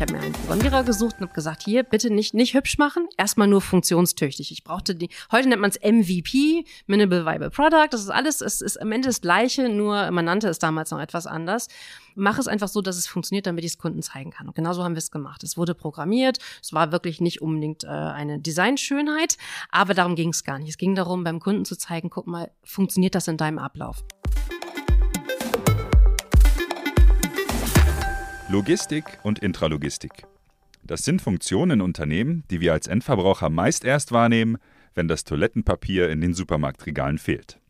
Ich habe mir einen Programmierer gesucht und habe gesagt, hier, bitte nicht, nicht hübsch machen, erstmal nur funktionstüchtig. Ich brauchte die, heute nennt man es MVP, Minimal Viable Product, das ist alles, es ist am Ende das Gleiche, nur man nannte es damals noch etwas anders. Mach es einfach so, dass es funktioniert, damit ich es Kunden zeigen kann. Und genauso haben wir es gemacht. Es wurde programmiert, es war wirklich nicht unbedingt äh, eine Designschönheit, aber darum ging es gar nicht. Es ging darum, beim Kunden zu zeigen, guck mal, funktioniert das in deinem Ablauf? Logistik und Intralogistik. Das sind Funktionen in Unternehmen, die wir als Endverbraucher meist erst wahrnehmen, wenn das Toilettenpapier in den Supermarktregalen fehlt.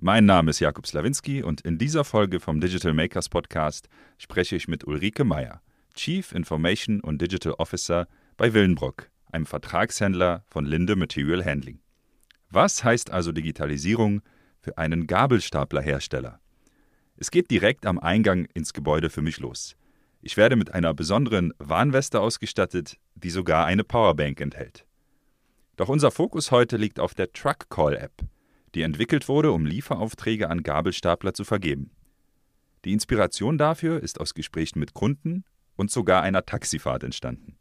Mein Name ist Jakub Slawinski und in dieser Folge vom Digital Makers Podcast spreche ich mit Ulrike Meyer, Chief Information und Digital Officer bei Willenbrock, einem Vertragshändler von Linde Material Handling. Was heißt also Digitalisierung für einen Gabelstaplerhersteller? Es geht direkt am Eingang ins Gebäude für mich los. Ich werde mit einer besonderen Warnweste ausgestattet, die sogar eine Powerbank enthält. Doch unser Fokus heute liegt auf der Truck Call App, die entwickelt wurde, um Lieferaufträge an Gabelstapler zu vergeben. Die Inspiration dafür ist aus Gesprächen mit Kunden und sogar einer Taxifahrt entstanden.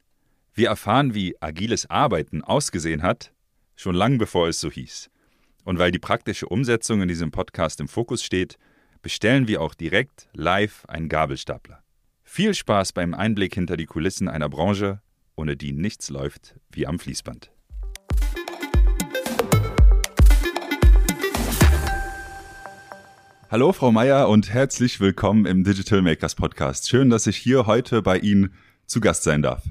Wir erfahren, wie agiles Arbeiten ausgesehen hat, schon lang bevor es so hieß. Und weil die praktische Umsetzung in diesem Podcast im Fokus steht, bestellen wir auch direkt live einen Gabelstapler. Viel Spaß beim Einblick hinter die Kulissen einer Branche, ohne die nichts läuft wie am Fließband. Hallo Frau Meier und herzlich willkommen im Digital Makers Podcast. Schön, dass ich hier heute bei Ihnen zu Gast sein darf.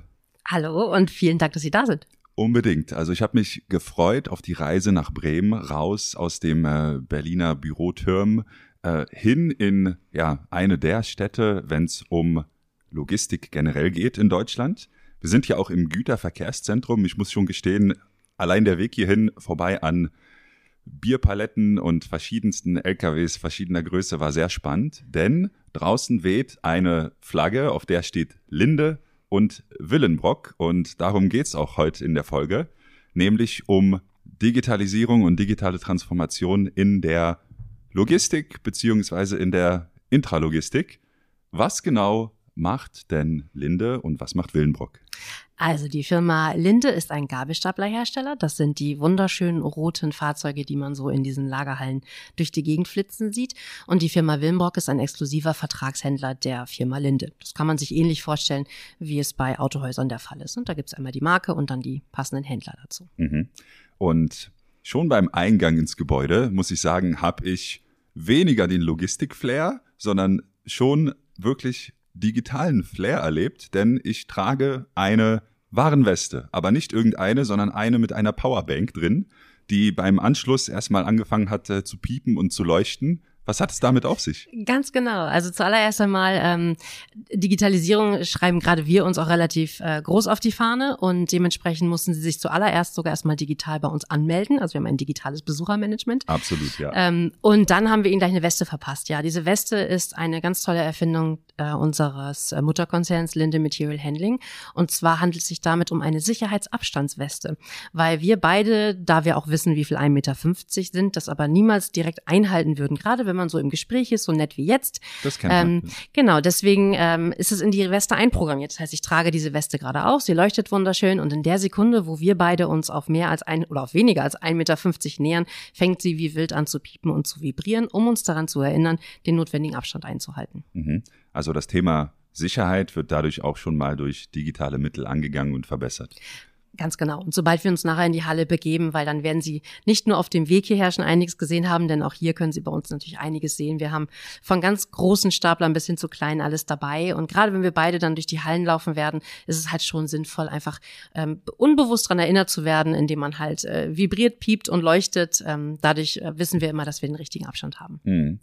Hallo und vielen Dank, dass Sie da sind. Unbedingt. Also ich habe mich gefreut auf die Reise nach Bremen, raus aus dem äh, Berliner Büroturm äh, hin in ja, eine der Städte, wenn es um Logistik generell geht in Deutschland. Wir sind ja auch im Güterverkehrszentrum. Ich muss schon gestehen, allein der Weg hierhin vorbei an Bierpaletten und verschiedensten LKWs verschiedener Größe war sehr spannend, denn draußen weht eine Flagge, auf der steht Linde und Willenbrock und darum geht's auch heute in der Folge, nämlich um Digitalisierung und digitale Transformation in der Logistik beziehungsweise in der Intralogistik. Was genau macht denn Linde und was macht Willenbrock? Also die Firma Linde ist ein Gabelstaplerhersteller. Das sind die wunderschönen roten Fahrzeuge, die man so in diesen Lagerhallen durch die Gegend flitzen sieht. Und die Firma Willenbrock ist ein exklusiver Vertragshändler der Firma Linde. Das kann man sich ähnlich vorstellen, wie es bei Autohäusern der Fall ist. Und da gibt es einmal die Marke und dann die passenden Händler dazu. Mhm. Und schon beim Eingang ins Gebäude, muss ich sagen, habe ich weniger den Logistik-Flair, sondern schon wirklich digitalen Flair erlebt, denn ich trage eine Warenweste, aber nicht irgendeine, sondern eine mit einer Powerbank drin, die beim Anschluss erstmal angefangen hat äh, zu piepen und zu leuchten was hat es damit auf sich? Ganz genau. Also zuallererst einmal ähm, Digitalisierung schreiben gerade wir uns auch relativ äh, groß auf die Fahne und dementsprechend mussten sie sich zuallererst sogar erstmal digital bei uns anmelden. Also wir haben ein digitales Besuchermanagement. Absolut, ja. Ähm, und dann haben wir ihnen gleich eine Weste verpasst. Ja, diese Weste ist eine ganz tolle Erfindung äh, unseres äh, Mutterkonzerns Linde Material Handling. Und zwar handelt es sich damit um eine Sicherheitsabstandsweste, weil wir beide, da wir auch wissen, wie viel 1,50 Meter sind, das aber niemals direkt einhalten würden, gerade wenn man so im Gespräch ist, so nett wie jetzt. Das kennt ähm, man. Genau, deswegen ähm, ist es in die Weste einprogrammiert. Das heißt, ich trage diese Weste gerade auf, sie leuchtet wunderschön und in der Sekunde, wo wir beide uns auf mehr als ein oder auf weniger als 1,50 Meter nähern, fängt sie wie wild an zu piepen und zu vibrieren, um uns daran zu erinnern, den notwendigen Abstand einzuhalten. Mhm. Also das Thema Sicherheit wird dadurch auch schon mal durch digitale Mittel angegangen und verbessert. Ganz genau. Und sobald wir uns nachher in die Halle begeben, weil dann werden Sie nicht nur auf dem Weg hierher schon einiges gesehen haben, denn auch hier können Sie bei uns natürlich einiges sehen. Wir haben von ganz großen Staplern bis hin zu kleinen alles dabei. Und gerade wenn wir beide dann durch die Hallen laufen werden, ist es halt schon sinnvoll, einfach ähm, unbewusst daran erinnert zu werden, indem man halt äh, vibriert, piept und leuchtet. Ähm, dadurch äh, wissen wir immer, dass wir den richtigen Abstand haben. Hm.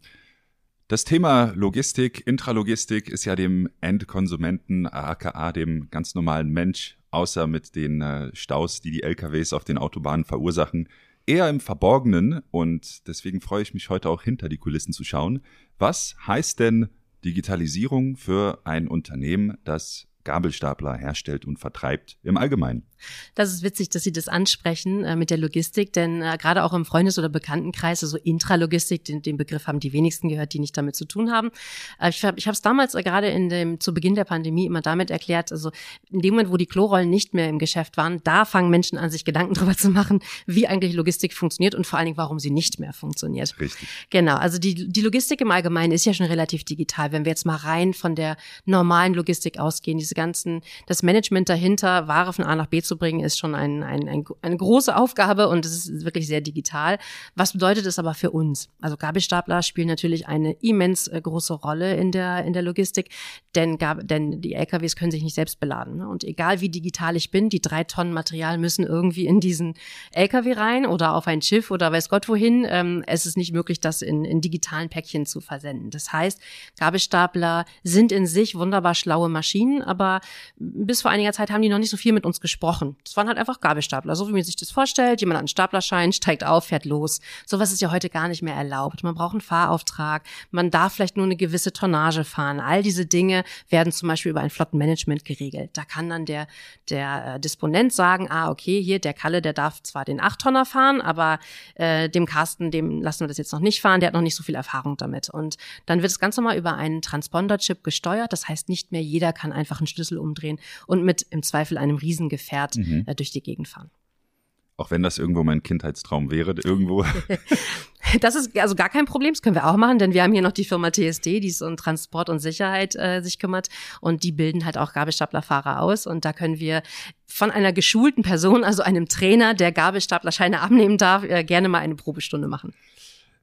Das Thema Logistik, Intralogistik ist ja dem Endkonsumenten, aka dem ganz normalen Mensch außer mit den äh, Staus, die die LKWs auf den Autobahnen verursachen, eher im Verborgenen. Und deswegen freue ich mich heute auch hinter die Kulissen zu schauen. Was heißt denn Digitalisierung für ein Unternehmen, das Gabelstapler herstellt und vertreibt im Allgemeinen. Das ist witzig, dass Sie das ansprechen äh, mit der Logistik, denn äh, gerade auch im Freundes- oder Bekanntenkreis, also Intralogistik, den, den Begriff haben die wenigsten gehört, die nicht damit zu tun haben. Äh, ich habe es damals äh, gerade in dem zu Beginn der Pandemie immer damit erklärt, also in dem Moment, wo die Klorollen nicht mehr im Geschäft waren, da fangen Menschen an, sich Gedanken darüber zu machen, wie eigentlich Logistik funktioniert und vor allen Dingen, warum sie nicht mehr funktioniert. Richtig. Genau, also die, die Logistik im Allgemeinen ist ja schon relativ digital. Wenn wir jetzt mal rein von der normalen Logistik ausgehen, diese ganzen, das Management dahinter, Ware von A nach B zu bringen, ist schon ein, ein, ein, eine große Aufgabe und es ist wirklich sehr digital. Was bedeutet es aber für uns? Also Gabelstapler spielen natürlich eine immens äh, große Rolle in der, in der Logistik, denn, denn die LKWs können sich nicht selbst beladen. Ne? Und egal wie digital ich bin, die drei Tonnen Material müssen irgendwie in diesen LKW rein oder auf ein Schiff oder weiß Gott wohin. Ähm, es ist nicht möglich, das in, in digitalen Päckchen zu versenden. Das heißt, Gabelstapler sind in sich wunderbar schlaue Maschinen, aber bis vor einiger Zeit haben die noch nicht so viel mit uns gesprochen. Das waren halt einfach Gabelstapler, so wie man sich das vorstellt. Jemand hat einen Staplerschein, steigt auf, fährt los. Sowas ist ja heute gar nicht mehr erlaubt. Man braucht einen Fahrauftrag, man darf vielleicht nur eine gewisse Tonnage fahren. All diese Dinge werden zum Beispiel über ein Flottenmanagement geregelt. Da kann dann der, der äh, Disponent sagen, ah, okay, hier der Kalle, der darf zwar den 8-Tonner fahren, aber äh, dem Carsten, dem lassen wir das jetzt noch nicht fahren, der hat noch nicht so viel Erfahrung damit. Und dann wird es ganz normal über einen Transponder-Chip gesteuert. Das heißt, nicht mehr jeder kann einfach einen Schlüssel umdrehen und mit im Zweifel einem Riesengefährt mhm. äh, durch die Gegend fahren. Auch wenn das irgendwo mein Kindheitstraum wäre, irgendwo. Das ist also gar kein Problem, das können wir auch machen, denn wir haben hier noch die Firma TSD, die so um Transport und Sicherheit äh, sich kümmert und die bilden halt auch Gabelstaplerfahrer aus und da können wir von einer geschulten Person, also einem Trainer, der Gabelstaplerscheine abnehmen darf, äh, gerne mal eine Probestunde machen.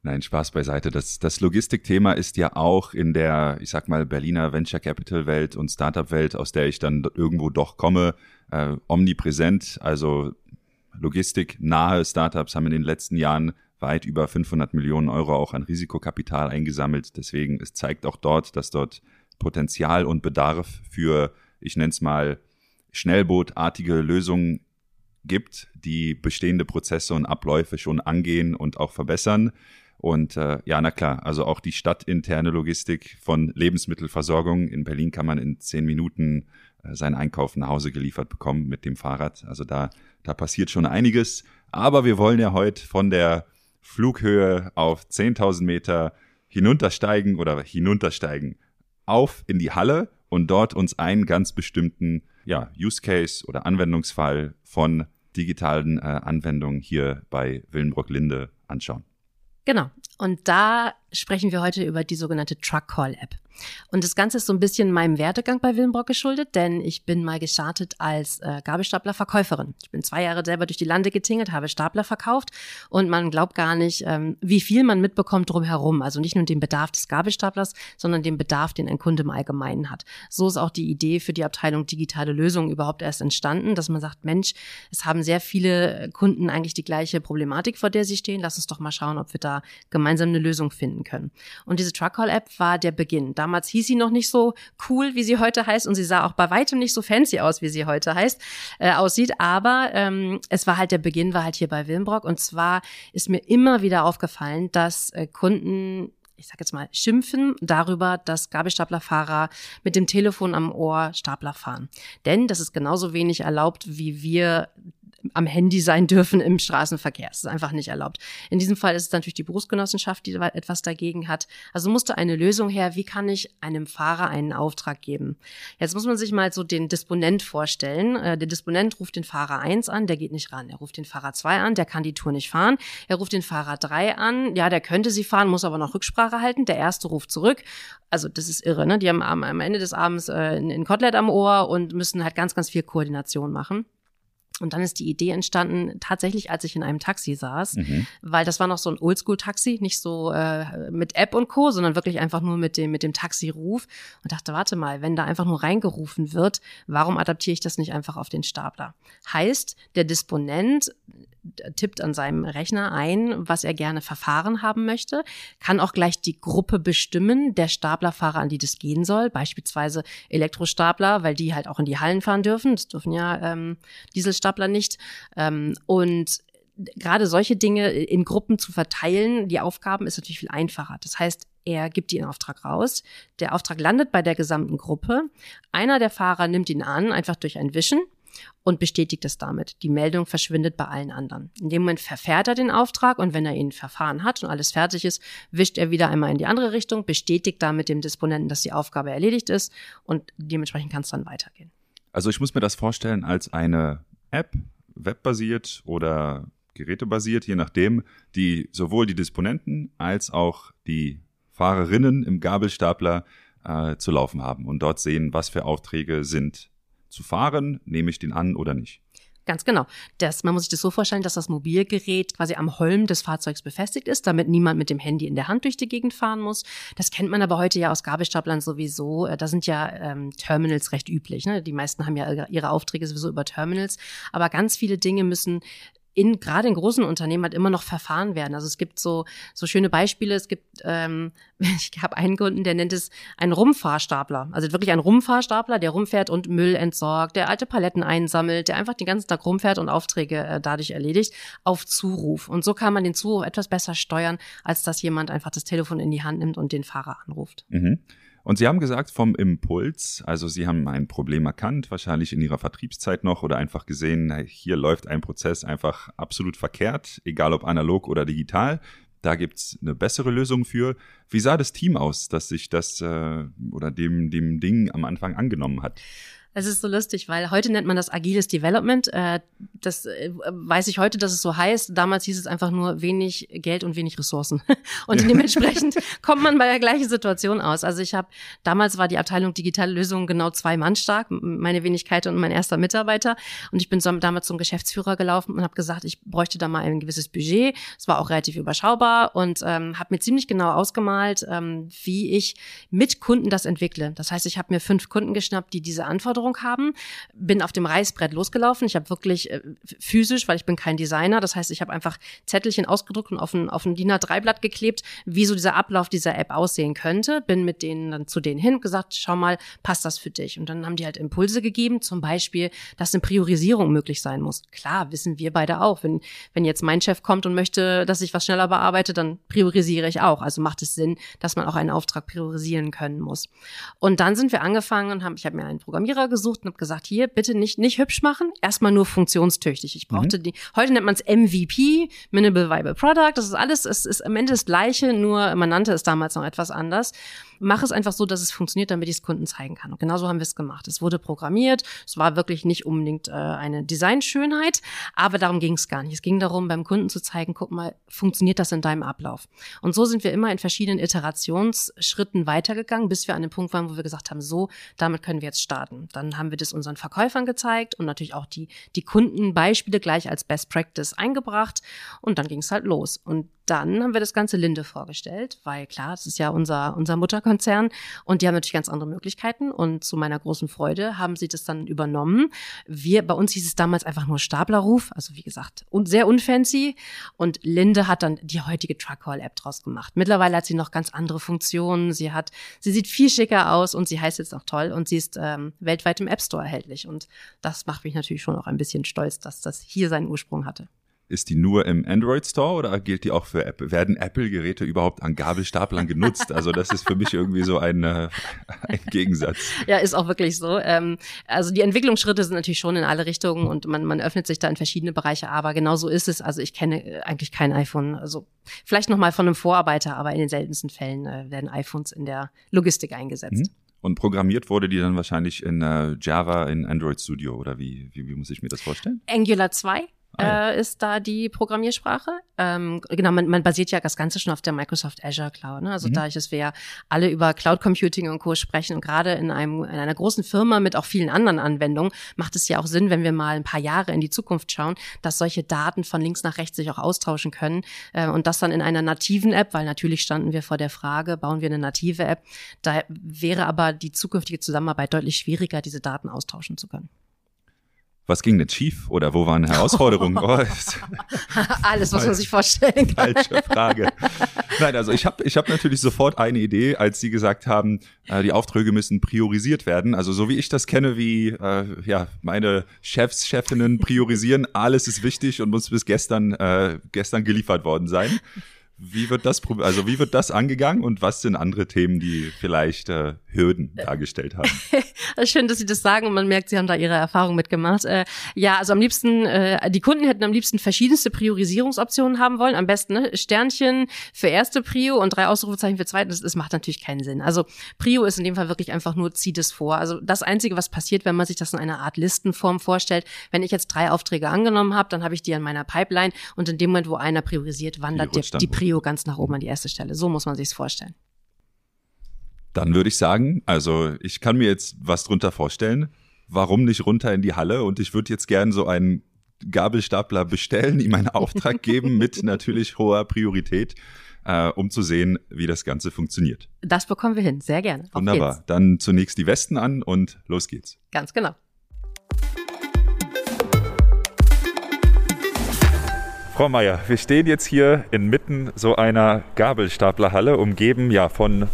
Nein, Spaß beiseite. Das, das Logistikthema ist ja auch in der, ich sag mal, Berliner Venture Capital Welt und Startup Welt, aus der ich dann irgendwo doch komme, äh, omnipräsent. Also Logistik nahe Startups haben in den letzten Jahren weit über 500 Millionen Euro auch an Risikokapital eingesammelt. Deswegen, es zeigt auch dort, dass dort Potenzial und Bedarf für, ich nenne es mal, schnellbootartige Lösungen gibt, die bestehende Prozesse und Abläufe schon angehen und auch verbessern. Und äh, ja, na klar, also auch die stadtinterne Logistik von Lebensmittelversorgung. In Berlin kann man in zehn Minuten äh, seinen Einkauf nach Hause geliefert bekommen mit dem Fahrrad. Also da, da passiert schon einiges. Aber wir wollen ja heute von der Flughöhe auf 10.000 Meter hinuntersteigen oder hinuntersteigen auf in die Halle und dort uns einen ganz bestimmten ja, Use Case oder Anwendungsfall von digitalen äh, Anwendungen hier bei Willenbrock Linde anschauen. Genau. Und da sprechen wir heute über die sogenannte Truck Call App. Und das Ganze ist so ein bisschen meinem Werdegang bei Willenbrock geschuldet, denn ich bin mal gestartet als äh, Gabelstapler-Verkäuferin. Ich bin zwei Jahre selber durch die Lande getingelt, habe Stapler verkauft und man glaubt gar nicht, ähm, wie viel man mitbekommt drumherum. Also nicht nur den Bedarf des Gabelstaplers, sondern den Bedarf, den ein Kunde im Allgemeinen hat. So ist auch die Idee für die Abteilung digitale Lösungen überhaupt erst entstanden, dass man sagt, Mensch, es haben sehr viele Kunden eigentlich die gleiche Problematik, vor der sie stehen. Lass uns doch mal schauen, ob wir da gemeinsam eine Lösung finden können. Und diese Truck Call App war der Beginn. Damals hieß sie noch nicht so cool, wie sie heute heißt, und sie sah auch bei weitem nicht so fancy aus, wie sie heute heißt, äh, aussieht. Aber ähm, es war halt der Beginn, war halt hier bei Wilmbrock. Und zwar ist mir immer wieder aufgefallen, dass äh, Kunden ich sag jetzt mal, schimpfen darüber, dass Gabelstaplerfahrer mit dem Telefon am Ohr Stapler fahren. Denn das ist genauso wenig erlaubt, wie wir am Handy sein dürfen im Straßenverkehr. Das ist einfach nicht erlaubt. In diesem Fall ist es natürlich die Berufsgenossenschaft, die etwas dagegen hat. Also musste eine Lösung her, wie kann ich einem Fahrer einen Auftrag geben? Jetzt muss man sich mal so den Disponent vorstellen. Äh, der Disponent ruft den Fahrer 1 an, der geht nicht ran. Er ruft den Fahrer 2 an, der kann die Tour nicht fahren. Er ruft den Fahrer 3 an, ja, der könnte sie fahren, muss aber noch Rücksprache halten. Der erste ruft zurück. Also das ist irre, ne? Die haben am, am Ende des Abends äh, ein Kotelett am Ohr und müssen halt ganz, ganz viel Koordination machen. Und dann ist die Idee entstanden, tatsächlich, als ich in einem Taxi saß, mhm. weil das war noch so ein Oldschool-Taxi, nicht so äh, mit App und Co., sondern wirklich einfach nur mit dem, mit dem Taxiruf und dachte, warte mal, wenn da einfach nur reingerufen wird, warum adaptiere ich das nicht einfach auf den Stapler? Heißt, der Disponent tippt an seinem Rechner ein, was er gerne verfahren haben möchte, kann auch gleich die Gruppe bestimmen, der Staplerfahrer, an die das gehen soll, beispielsweise Elektrostapler, weil die halt auch in die Hallen fahren dürfen, das dürfen ja ähm, Dieselstapler nicht. Ähm, und gerade solche Dinge in Gruppen zu verteilen, die Aufgaben ist natürlich viel einfacher. Das heißt, Er gibt den Auftrag raus. Der Auftrag landet bei der gesamten Gruppe. Einer der Fahrer nimmt ihn an, einfach durch ein Wischen und bestätigt es damit. Die Meldung verschwindet bei allen anderen. In dem Moment verfährt er den Auftrag und wenn er ihn verfahren hat und alles fertig ist, wischt er wieder einmal in die andere Richtung, bestätigt damit dem Disponenten, dass die Aufgabe erledigt ist und dementsprechend kann es dann weitergehen. Also ich muss mir das vorstellen als eine App, webbasiert oder gerätebasiert, je nachdem, die sowohl die Disponenten als auch die Fahrerinnen im Gabelstapler äh, zu laufen haben und dort sehen, was für Aufträge sind zu fahren, nehme ich den an oder nicht. Ganz genau. Das, man muss sich das so vorstellen, dass das Mobilgerät quasi am Holm des Fahrzeugs befestigt ist, damit niemand mit dem Handy in der Hand durch die Gegend fahren muss. Das kennt man aber heute ja aus Gabelstaplern sowieso. Äh, da sind ja ähm, Terminals recht üblich. Ne? Die meisten haben ja ihre Aufträge sowieso über Terminals. Aber ganz viele Dinge müssen in gerade in großen Unternehmen halt immer noch verfahren werden. Also es gibt so so schöne Beispiele. Es gibt, ähm, ich habe einen Kunden, der nennt es einen Rumfahrstapler. Also wirklich ein Rumfahrstapler, der rumfährt und Müll entsorgt, der alte Paletten einsammelt, der einfach den ganzen Tag rumfährt und Aufträge äh, dadurch erledigt auf Zuruf. Und so kann man den Zuruf etwas besser steuern, als dass jemand einfach das Telefon in die Hand nimmt und den Fahrer anruft. Mhm. Und Sie haben gesagt vom Impuls, also Sie haben ein Problem erkannt, wahrscheinlich in Ihrer Vertriebszeit noch oder einfach gesehen, hier läuft ein Prozess einfach absolut verkehrt, egal ob analog oder digital. Da gibt's eine bessere Lösung für. Wie sah das Team aus, dass sich das äh, oder dem, dem Ding am Anfang angenommen hat? Es ist so lustig, weil heute nennt man das agiles Development. Äh, das äh, weiß ich heute, dass es so heißt. Damals hieß es einfach nur wenig Geld und wenig Ressourcen. Und dementsprechend kommt man bei der gleichen Situation aus. Also ich habe damals war die Abteilung digitale Lösungen genau zwei Mann stark, meine Wenigkeit und mein erster Mitarbeiter. Und ich bin damals zum Geschäftsführer gelaufen und habe gesagt, ich bräuchte da mal ein gewisses Budget. Es war auch relativ überschaubar und ähm, habe mir ziemlich genau ausgemalt, ähm, wie ich mit Kunden das entwickle. Das heißt, ich habe mir fünf Kunden geschnappt, die diese Herausforderung haben. Bin auf dem Reißbrett losgelaufen. Ich habe wirklich äh, physisch, weil ich bin kein Designer, das heißt, ich habe einfach Zettelchen ausgedruckt und auf ein, auf ein DIN A3-Blatt geklebt, wie so dieser Ablauf dieser App aussehen könnte. Bin mit denen dann zu denen hin und gesagt, schau mal, passt das für dich? Und dann haben die halt Impulse gegeben, zum Beispiel, dass eine Priorisierung möglich sein muss. Klar, wissen wir beide auch. Wenn, wenn jetzt mein Chef kommt und möchte, dass ich was schneller bearbeite, dann priorisiere ich auch. Also macht es Sinn, dass man auch einen Auftrag priorisieren können muss. Und dann sind wir angefangen und haben, ich habe mir einen Programmierer gesucht und habe gesagt, hier bitte nicht nicht hübsch machen, erstmal nur funktionstüchtig. Ich brauchte mhm. die. Heute nennt man es MVP, Minimal Viable Product. Das ist alles, es ist am Ende das Gleiche, nur man nannte es damals noch etwas anders. Mach es einfach so, dass es funktioniert, damit ich es Kunden zeigen kann. Und genauso haben wir es gemacht. Es wurde programmiert. Es war wirklich nicht unbedingt äh, eine Designschönheit, aber darum ging es gar nicht. Es ging darum, beim Kunden zu zeigen, guck mal, funktioniert das in deinem Ablauf? Und so sind wir immer in verschiedenen Iterationsschritten weitergegangen, bis wir an den Punkt waren, wo wir gesagt haben, so, damit können wir jetzt starten. Dann haben wir das unseren Verkäufern gezeigt und natürlich auch die, die Kundenbeispiele gleich als Best Practice eingebracht. Und dann ging es halt los. Und dann haben wir das ganze Linde vorgestellt, weil klar, das ist ja unser, unser Mutterkonzern und die haben natürlich ganz andere Möglichkeiten und zu meiner großen Freude haben sie das dann übernommen. Wir, bei uns hieß es damals einfach nur Staplerruf, also wie gesagt, und sehr unfancy und Linde hat dann die heutige Truckcall-App draus gemacht. Mittlerweile hat sie noch ganz andere Funktionen, sie hat, sie sieht viel schicker aus und sie heißt jetzt noch toll und sie ist ähm, weltweit im App Store erhältlich und das macht mich natürlich schon auch ein bisschen stolz, dass das hier seinen Ursprung hatte. Ist die nur im Android Store oder gilt die auch für Apple? Werden Apple-Geräte überhaupt an Gabelstaplern genutzt? Also das ist für mich irgendwie so ein, äh, ein Gegensatz. Ja, ist auch wirklich so. Ähm, also die Entwicklungsschritte sind natürlich schon in alle Richtungen und man, man öffnet sich da in verschiedene Bereiche, aber genau so ist es. Also ich kenne äh, eigentlich kein iPhone. Also vielleicht noch mal von einem Vorarbeiter, aber in den seltensten Fällen äh, werden iPhones in der Logistik eingesetzt. Mhm. Und programmiert wurde die dann wahrscheinlich in äh, Java in Android Studio oder wie, wie, wie muss ich mir das vorstellen? Angular 2 ah, äh, ist da die Programmiersprache. Ähm, genau, man, man basiert ja das Ganze schon auf der Microsoft Azure Cloud. Ne? Also mhm. dadurch, dass wir ja alle über Cloud Computing und Co. sprechen und gerade in einem in einer großen Firma mit auch vielen anderen Anwendungen macht es ja auch Sinn, wenn wir mal ein paar Jahre in die Zukunft schauen, dass solche Daten von links nach rechts sich auch austauschen können äh, und das dann in einer nativen App, weil natürlich standen wir vor der Frage, bauen wir eine native App. Da wäre aber die zukünftige Zusammenarbeit deutlich schwieriger, diese Daten austauschen zu können was ging denn schief oder wo waren Herausforderungen? Oh, Alles, was man sich vorstellen kann. Falsche Frage. Nein, also ich habe ich hab natürlich sofort eine Idee, als Sie gesagt haben, äh, die Aufträge müssen priorisiert werden. Also so wie ich das kenne, wie äh, ja meine Chefs, Chefinnen priorisieren, alles ist wichtig und muss bis gestern äh, gestern geliefert worden sein. Wie wird das, also wie wird das angegangen und was sind andere Themen, die vielleicht äh, Hürden dargestellt haben? Schön, dass Sie das sagen und man merkt, Sie haben da Ihre Erfahrung mitgemacht. Äh, ja, also am liebsten, äh, die Kunden hätten am liebsten verschiedenste Priorisierungsoptionen haben wollen. Am besten ne? Sternchen für erste Prio und drei Ausrufezeichen für zweite. Das, das macht natürlich keinen Sinn. Also Prio ist in dem Fall wirklich einfach nur, zieht es vor. Also das Einzige, was passiert, wenn man sich das in einer Art Listenform vorstellt, wenn ich jetzt drei Aufträge angenommen habe, dann habe ich die an meiner Pipeline und in dem Moment, wo einer priorisiert, wandert die, die Prio Prio ganz nach oben an die erste Stelle. So muss man sich's vorstellen. Dann würde ich sagen, also ich kann mir jetzt was drunter vorstellen. Warum nicht runter in die Halle? Und ich würde jetzt gern so einen Gabelstapler bestellen, ihm einen Auftrag geben mit natürlich hoher Priorität, äh, um zu sehen, wie das Ganze funktioniert. Das bekommen wir hin, sehr gerne. Wunderbar. Dann zunächst die Westen an und los geht's. Ganz genau. Frau Meier, wir stehen jetzt hier inmitten so einer Gabelstaplerhalle, umgeben ja von,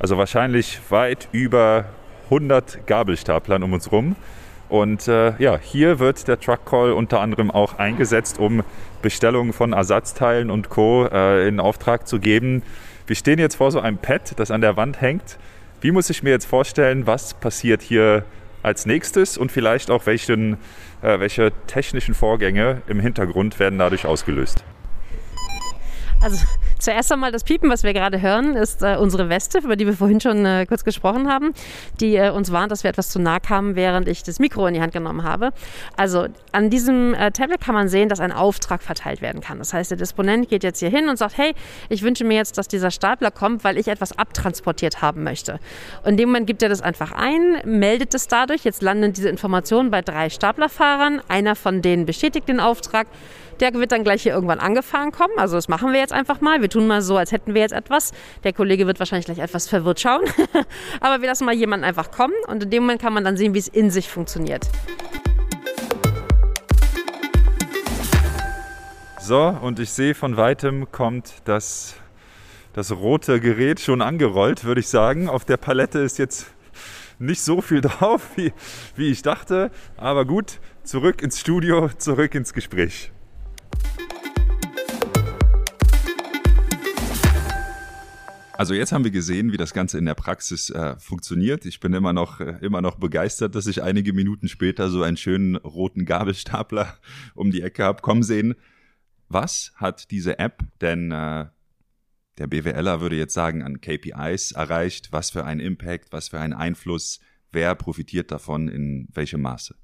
also wahrscheinlich weit über 100 Gabelstaplern um uns rum. Und äh, ja, hier wird der Truck Call unter anderem auch eingesetzt, um Bestellungen von Ersatzteilen und Co. Äh, in Auftrag zu geben. Wir stehen jetzt vor so einem Pad, das an der Wand hängt. Wie muss ich mir jetzt vorstellen, was passiert hier als nächstes und vielleicht auch welchen äh, welche technischen Vorgänge im Hintergrund werden dadurch ausgelöst? Also zuerst einmal das Piepen, was wir gerade hören, ist äh, unsere Weste, über die wir vorhin schon äh, kurz gesprochen haben, die äh, uns warnt, dass wir etwas zu nah kamen, während ich das Mikro in die Hand genommen habe. Also an diesem äh, Tablet kann man sehen, dass ein Auftrag verteilt werden kann. Das heißt, der Disponent geht jetzt hier hin und sagt, hey, ich wünsche mir jetzt, dass dieser Stapler kommt, weil ich etwas abtransportiert haben möchte. Und in dem Moment gibt er das einfach ein, meldet es dadurch. Jetzt landen diese Informationen bei drei Staplerfahrern. Einer von denen bestätigt den Auftrag. Der wird dann gleich hier irgendwann angefahren kommen. Also das machen wir jetzt einfach mal. Wir tun mal so, als hätten wir jetzt etwas. Der Kollege wird wahrscheinlich gleich etwas verwirrt schauen. Aber wir lassen mal jemanden einfach kommen und in dem Moment kann man dann sehen, wie es in sich funktioniert. So, und ich sehe von weitem kommt das, das rote Gerät schon angerollt, würde ich sagen. Auf der Palette ist jetzt nicht so viel drauf, wie, wie ich dachte. Aber gut, zurück ins Studio, zurück ins Gespräch. Also jetzt haben wir gesehen, wie das Ganze in der Praxis äh, funktioniert. Ich bin immer noch, äh, immer noch begeistert, dass ich einige Minuten später so einen schönen roten Gabelstapler um die Ecke habe kommen sehen. Was hat diese App denn, äh, der BWLer würde jetzt sagen, an KPIs erreicht? Was für einen Impact, was für einen Einfluss? Wer profitiert davon in welchem Maße?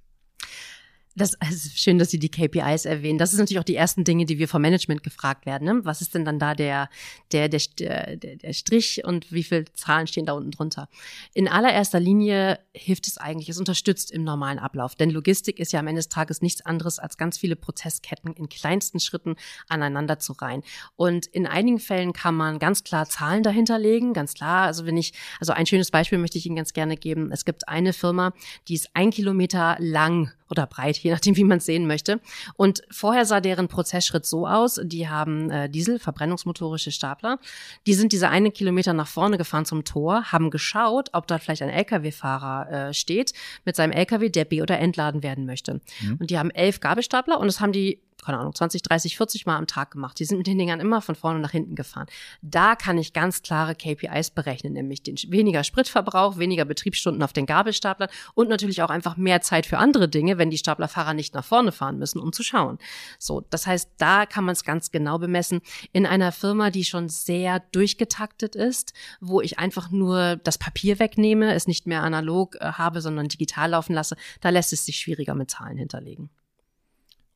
Das ist schön, dass Sie die KPIs erwähnen. Das ist natürlich auch die ersten Dinge, die wir vom Management gefragt werden. Ne? Was ist denn dann da der, der, der, der, der Strich und wie viele Zahlen stehen da unten drunter? In allererster Linie hilft es eigentlich, es unterstützt im normalen Ablauf. Denn Logistik ist ja am Ende des Tages nichts anderes als ganz viele Prozessketten in kleinsten Schritten aneinander zu reihen. Und in einigen Fällen kann man ganz klar Zahlen dahinter legen, ganz klar. Also wenn ich, also ein schönes Beispiel möchte ich Ihnen ganz gerne geben. Es gibt eine Firma, die ist ein Kilometer lang oder breit, je nachdem, wie man es sehen möchte. Und vorher sah deren Prozessschritt so aus, die haben äh, Diesel, verbrennungsmotorische Stapler, die sind diese eine Kilometer nach vorne gefahren zum Tor, haben geschaut, ob dort vielleicht ein Lkw-Fahrer äh, steht mit seinem Lkw, der B- oder entladen werden möchte. Mhm. Und die haben elf Gabelstapler und das haben die keine Ahnung, 20, 30, 40 Mal am Tag gemacht. Die sind mit den Dingern immer von vorne nach hinten gefahren. Da kann ich ganz klare KPIs berechnen, nämlich den weniger Spritverbrauch, weniger Betriebsstunden auf den Gabelstaplern und natürlich auch einfach mehr Zeit für andere Dinge, wenn die Staplerfahrer nicht nach vorne fahren müssen, um zu schauen. So, das heißt, da kann man es ganz genau bemessen. In einer Firma, die schon sehr durchgetaktet ist, wo ich einfach nur das Papier wegnehme, es nicht mehr analog äh, habe, sondern digital laufen lasse, da lässt es sich schwieriger mit Zahlen hinterlegen.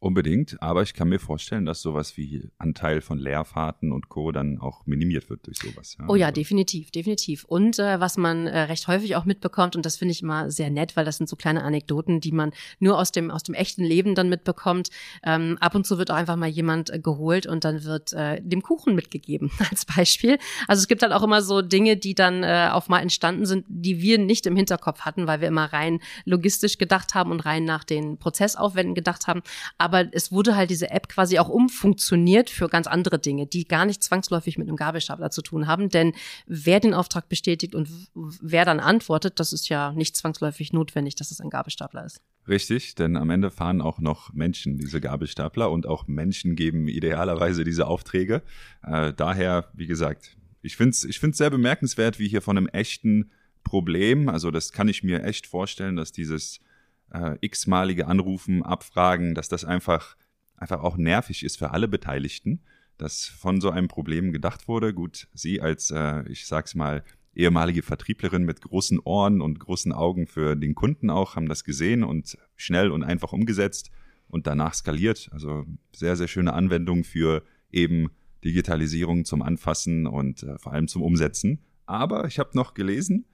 Unbedingt, aber ich kann mir vorstellen, dass sowas wie Anteil von Leerfahrten und Co. dann auch minimiert wird durch sowas. Ja. Oh ja, definitiv, definitiv. Und äh, was man äh, recht häufig auch mitbekommt, und das finde ich immer sehr nett, weil das sind so kleine Anekdoten, die man nur aus dem, aus dem echten Leben dann mitbekommt. Ähm, ab und zu wird auch einfach mal jemand äh, geholt und dann wird äh, dem Kuchen mitgegeben, als Beispiel. Also es gibt halt auch immer so Dinge, die dann äh, auf mal entstanden sind, die wir nicht im Hinterkopf hatten, weil wir immer rein logistisch gedacht haben und rein nach den Prozessaufwänden gedacht haben. Aber aber es wurde halt diese App quasi auch umfunktioniert für ganz andere Dinge, die gar nicht zwangsläufig mit einem Gabelstapler zu tun haben. Denn wer den Auftrag bestätigt und wer dann antwortet, das ist ja nicht zwangsläufig notwendig, dass es ein Gabelstapler ist. Richtig, denn am Ende fahren auch noch Menschen diese Gabelstapler und auch Menschen geben idealerweise diese Aufträge. Äh, daher, wie gesagt, ich finde es ich find's sehr bemerkenswert, wie hier von einem echten Problem, also das kann ich mir echt vorstellen, dass dieses äh, x-malige Anrufen, Abfragen, dass das einfach, einfach auch nervig ist für alle Beteiligten, dass von so einem Problem gedacht wurde. Gut, Sie als, äh, ich sag's mal, ehemalige Vertrieblerin mit großen Ohren und großen Augen für den Kunden auch, haben das gesehen und schnell und einfach umgesetzt und danach skaliert. Also sehr, sehr schöne Anwendung für eben Digitalisierung zum Anfassen und äh, vor allem zum Umsetzen. Aber ich habe noch gelesen,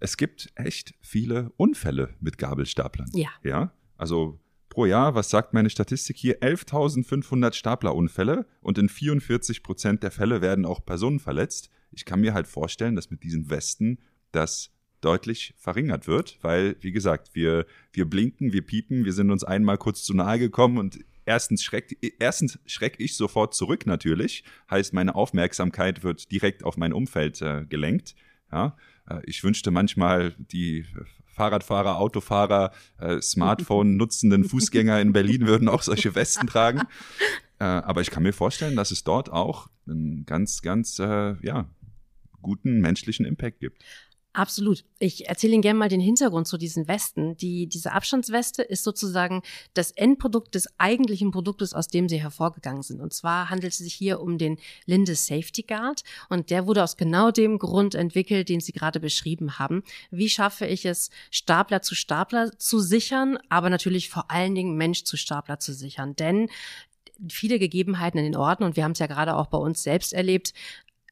es gibt echt viele Unfälle mit Gabelstaplern. Ja. Ja. Also pro Jahr, was sagt meine Statistik hier? 11.500 Staplerunfälle und in 44 Prozent der Fälle werden auch Personen verletzt. Ich kann mir halt vorstellen, dass mit diesen Westen das deutlich verringert wird, weil, wie gesagt, wir, wir blinken, wir piepen, wir sind uns einmal kurz zu nahe gekommen und erstens schreckt, erstens schreck ich sofort zurück natürlich, heißt meine Aufmerksamkeit wird direkt auf mein Umfeld äh, gelenkt. Ja, ich wünschte manchmal, die Fahrradfahrer, Autofahrer, äh, Smartphone nutzenden Fußgänger in Berlin würden auch solche Westen tragen. Äh, aber ich kann mir vorstellen, dass es dort auch einen ganz, ganz, äh, ja, guten menschlichen Impact gibt. Absolut. Ich erzähle Ihnen gerne mal den Hintergrund zu diesen Westen. Die, diese Abstandsweste ist sozusagen das Endprodukt des eigentlichen Produktes, aus dem sie hervorgegangen sind. Und zwar handelt es sich hier um den Linde Safety Guard. Und der wurde aus genau dem Grund entwickelt, den Sie gerade beschrieben haben. Wie schaffe ich es, Stapler zu Stapler zu sichern, aber natürlich vor allen Dingen Mensch zu Stapler zu sichern? Denn viele Gegebenheiten in den Orten und wir haben es ja gerade auch bei uns selbst erlebt,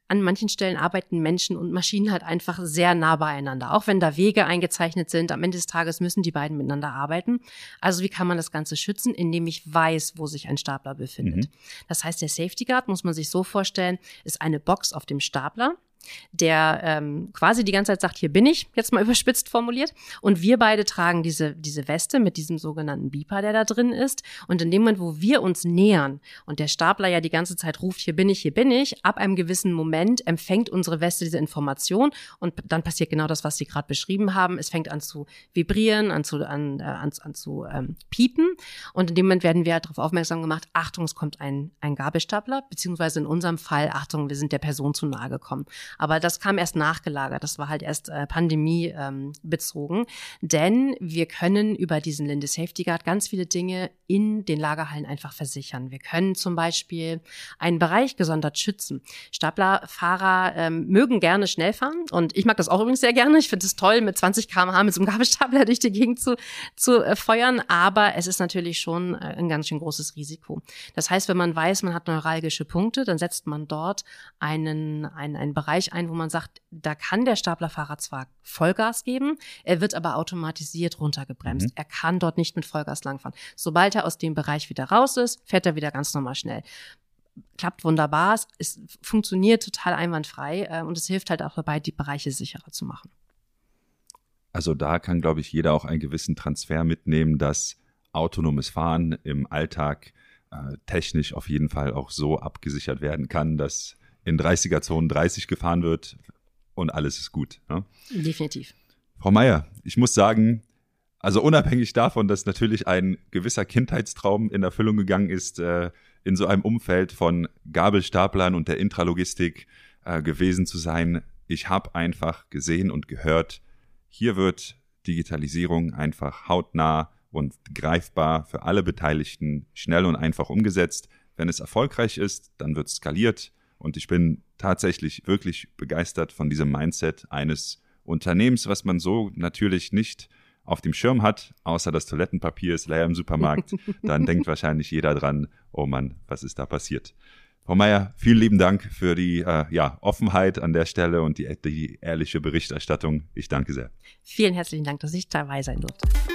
an manchen Stellen arbeiten Menschen und Maschinen halt einfach sehr nah beieinander. Auch wenn da Wege eingezeichnet sind, am Ende des Tages müssen die beiden miteinander arbeiten. Also wie kann man das Ganze schützen, indem ich weiß, wo sich ein Stapler befindet? Mhm. Das heißt, der Safety Guard muss man sich so vorstellen, ist eine Box auf dem Stapler der ähm, quasi die ganze Zeit sagt, hier bin ich, jetzt mal überspitzt formuliert. Und wir beide tragen diese, diese Weste mit diesem sogenannten Beeper, der da drin ist. Und in dem Moment, wo wir uns nähern und der Stapler ja die ganze Zeit ruft, hier bin ich, hier bin ich, ab einem gewissen Moment empfängt unsere Weste diese Information und dann passiert genau das, was Sie gerade beschrieben haben. Es fängt an zu vibrieren, an zu, an, äh, an, an zu ähm, piepen. Und in dem Moment werden wir darauf aufmerksam gemacht, Achtung, es kommt ein, ein Gabelstapler, beziehungsweise in unserem Fall, Achtung, wir sind der Person zu nahe gekommen. Aber das kam erst nachgelagert. Das war halt erst äh, Pandemie ähm, bezogen. Denn wir können über diesen Linde Safety Guard ganz viele Dinge in den Lagerhallen einfach versichern. Wir können zum Beispiel einen Bereich gesondert schützen. Staplerfahrer ähm, mögen gerne schnell fahren und ich mag das auch übrigens sehr gerne. Ich finde es toll, mit 20 km/h mit so einem Gabelstapler durch die Gegend zu, zu äh, feuern, aber es ist natürlich schon äh, ein ganz schön großes Risiko. Das heißt, wenn man weiß, man hat neuralgische Punkte, dann setzt man dort einen, einen, einen Bereich Bereich ein, wo man sagt, da kann der Staplerfahrer zwar Vollgas geben, er wird aber automatisiert runtergebremst. Mhm. Er kann dort nicht mit Vollgas langfahren. Sobald er aus dem Bereich wieder raus ist, fährt er wieder ganz normal schnell klappt wunderbar, es funktioniert total einwandfrei äh, und es hilft halt auch dabei, die Bereiche sicherer zu machen. Also da kann, glaube ich, jeder auch einen gewissen Transfer mitnehmen, dass autonomes Fahren im Alltag äh, technisch auf jeden Fall auch so abgesichert werden kann, dass in 30er-Zonen 30 gefahren wird und alles ist gut. Ja? Definitiv. Frau Meier, ich muss sagen, also unabhängig davon, dass natürlich ein gewisser Kindheitstraum in Erfüllung gegangen ist, äh, in so einem Umfeld von Gabelstaplern und der Intralogistik äh, gewesen zu sein, ich habe einfach gesehen und gehört, hier wird Digitalisierung einfach hautnah und greifbar für alle Beteiligten schnell und einfach umgesetzt. Wenn es erfolgreich ist, dann wird skaliert und ich bin tatsächlich wirklich begeistert von diesem Mindset eines Unternehmens, was man so natürlich nicht auf dem Schirm hat, außer das Toilettenpapier ist leer im Supermarkt, dann denkt wahrscheinlich jeder dran, oh Mann, was ist da passiert? Frau Meier, vielen lieben Dank für die äh, ja, Offenheit an der Stelle und die, die ehrliche Berichterstattung. Ich danke sehr. Vielen herzlichen Dank, dass ich dabei sein durfte.